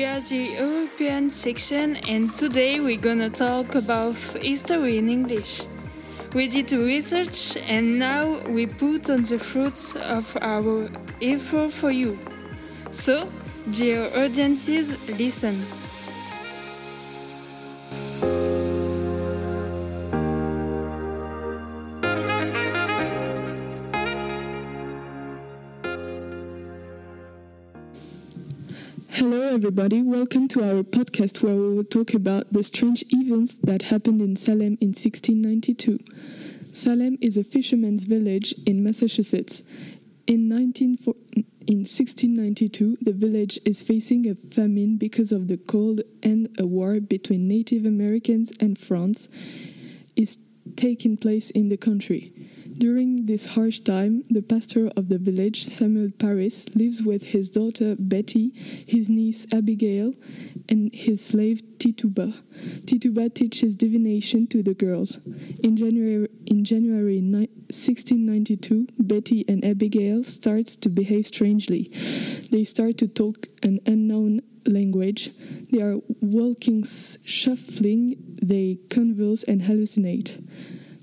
We are the European section, and today we're gonna talk about history in English. We did research, and now we put on the fruits of our effort for you. So, dear audiences, listen. Hello, everybody. Welcome to our podcast where we will talk about the strange events that happened in Salem in 1692. Salem is a fisherman's village in Massachusetts. In, 19, in 1692, the village is facing a famine because of the cold, and a war between Native Americans and France is taking place in the country. During this harsh time, the pastor of the village, Samuel Parris, lives with his daughter Betty, his niece Abigail, and his slave Tituba. Tituba teaches divination to the girls. In January, in January 1692, Betty and Abigail start to behave strangely. They start to talk an unknown language. They are walking, shuffling, they converse and hallucinate.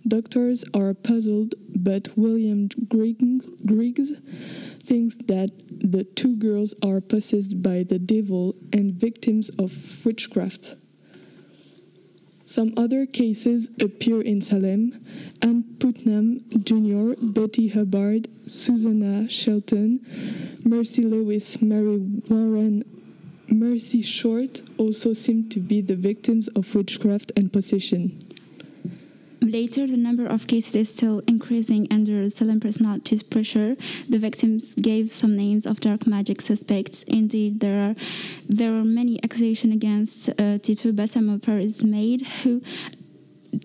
Doctors are puzzled, but William Griggs, Griggs thinks that the two girls are possessed by the devil and victims of witchcraft. Some other cases appear in Salem. Anne Putnam Jr., Betty Hubbard, Susannah Sheldon, Mercy Lewis, Mary Warren, Mercy Short also seem to be the victims of witchcraft and possession. Later, the number of cases is still increasing under Salem personality pressure. The victims gave some names of dark magic suspects. Indeed, there are there are many accusations against uh, Tituba Samuel Parris maid, who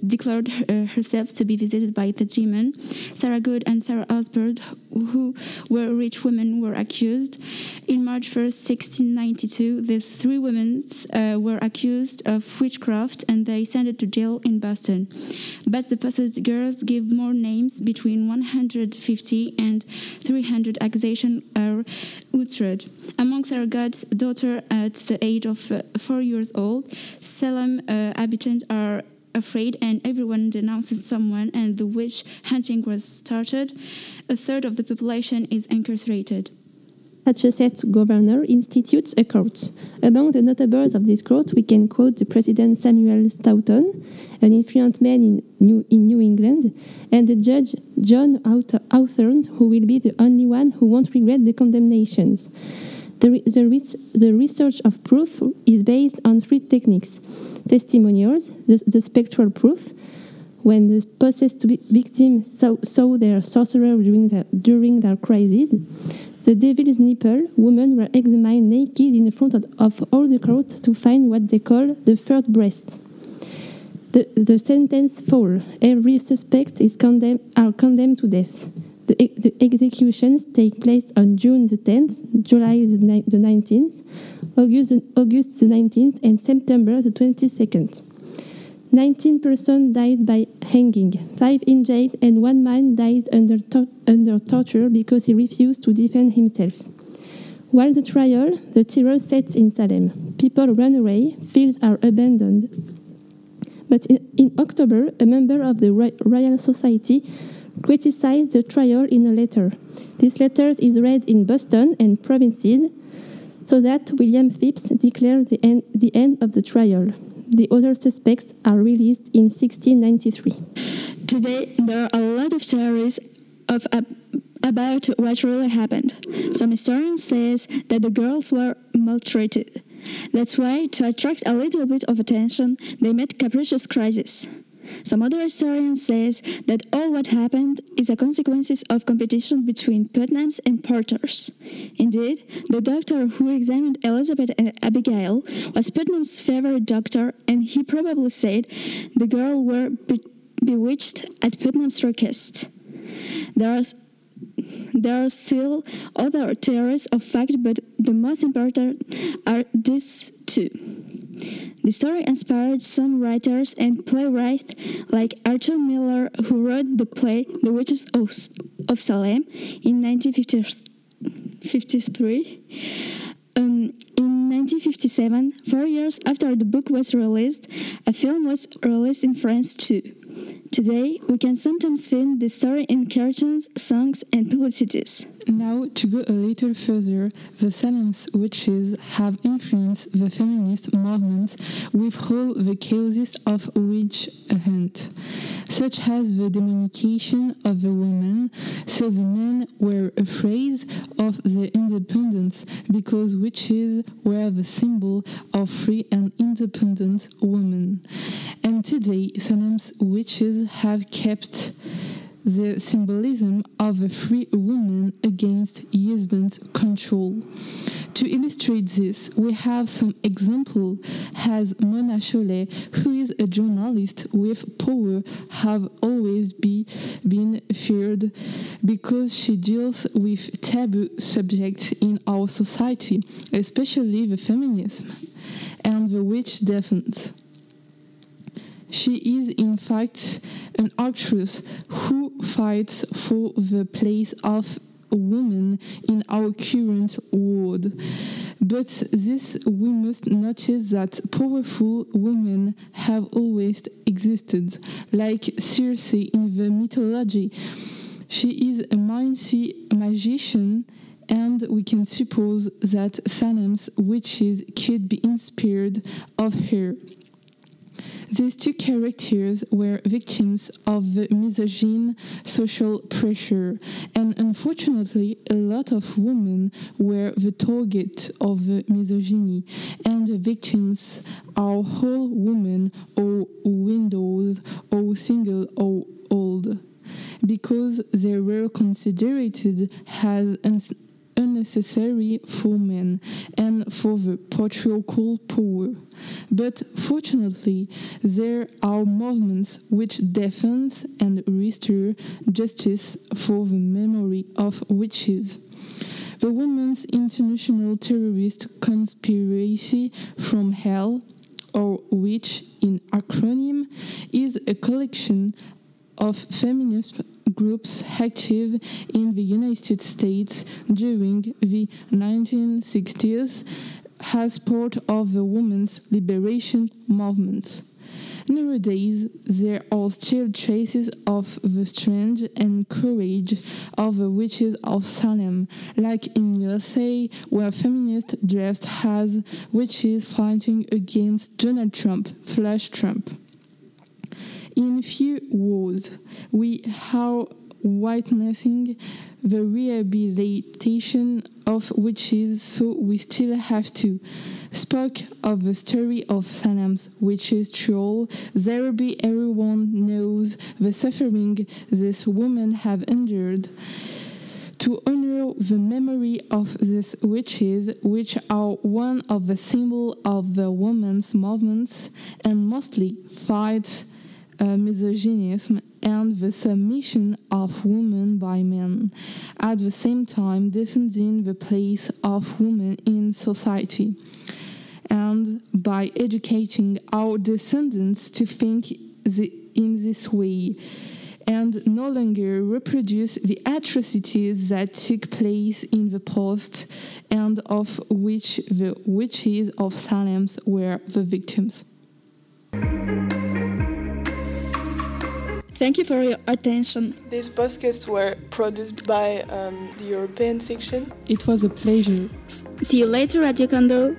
declared her, herself to be visited by the demon. Sarah Good and Sarah Osborne, who were rich women, were accused. In March 1st, 1692, these three women uh, were accused of witchcraft and they sent it to jail in Boston. But the possessed girls give more names between 150 and 300 accusations are uttered. Among Good's daughter at the age of uh, four years old, Salem uh, inhabitants are afraid and everyone denounces someone and the witch hunting was started, a third of the population is incarcerated. Massachusetts governor institutes a court. Among the notables of this court, we can quote the President Samuel Stoughton, an influential man in New, in New England, and the judge John Hawthorne, who will be the only one who won't regret the condemnations. The, the, the research of proof is based on three techniques testimonials, the, the spectral proof, when the possessed victim saw, saw their sorcerer during during their crisis. The devil's nipple, women were examined naked in front of, all the court to find what they call the third breast. The, the sentence fall. Every suspect is condemned, are condemned to death. The, the executions take place on June the 10th, July the, the 19th, August, August the 19th, and September the 22nd. 19 persons died by hanging, 5 in jail, and one man died under, to under torture because he refused to defend himself. While the trial, the terror sets in Salem. People run away, fields are abandoned. But in, in October, a member of the Royal Society criticized the trial in a letter. This letter is read in Boston and provinces, so that William Phips declared the end, the end of the trial. The other suspects are released in 1693. Today, there are a lot of theories of, about what really happened. Some historians say that the girls were maltreated. That's why, to attract a little bit of attention, they made capricious crisis. Some other historians says that all what happened is a consequence of competition between Putnams and Porters. Indeed, the doctor who examined Elizabeth and Abigail was Putnam's favorite doctor, and he probably said the girl were be bewitched at Putnam's request. There are there are still other theories of fact, but the most important are these two. The story inspired some writers and playwrights like Arthur Miller, who wrote the play The Witches of, of Salem in 1953. Um, in 1957, four years after the book was released, a film was released in France too. Today, we can sometimes find the story in cartoons, songs, and publicities. Now, to go a little further, the Salem's witches have influenced the feminist movement with all the causes of witch hunt, such as the demonication of the women, so the men were afraid of their independence because witches were the symbol of free and independent women. And today, Salem's witches have kept the symbolism of a free woman against husband's control. To illustrate this, we have some example as Mona Chollet, who is a journalist with power, have always be, been feared because she deals with taboo subjects in our society, especially the feminism and the witch defense. She is, in fact, an actress who fights for the place of a woman in our current world. But this we must notice that powerful women have always existed, like Circe in the mythology. She is a mighty magician and we can suppose that Salem's witches could be inspired of her. These two characters were victims of the misogyne social pressure, and unfortunately, a lot of women were the target of the misogyny, and the victims are whole women or widows or single or old, because they were considered as unnecessary for men and for the patriarchal power. But fortunately, there are movements WITCH defend and restore justice for the memory of witches. The Women's International Terrorist Conspiracy from Hell, or which in acronym, is a collection of feminist groups active in the United States during the 1960s as part of the women's liberation movement. Nowadays, there are still traces of the strength and courage of the witches of Salem, like in USA, where feminists dressed as witches fighting against Donald Trump, Flash Trump. In few words, we are witnessing the rehabilitation of witches, so we still have to. Spoke of the story of Salem's witches troll. There be everyone knows the suffering this woman have endured. To honor the memory of these witches, which are one of the symbol of the women's movements and mostly fights uh, misogynism and the submission of women by men, at the same time defending the place of women in society, and by educating our descendants to think the, in this way and no longer reproduce the atrocities that took place in the past and of which the witches of Salem were the victims. Thank you for your attention. These podcasts were produced by um, the European section. It was a pleasure. See you later, Radio Kondo.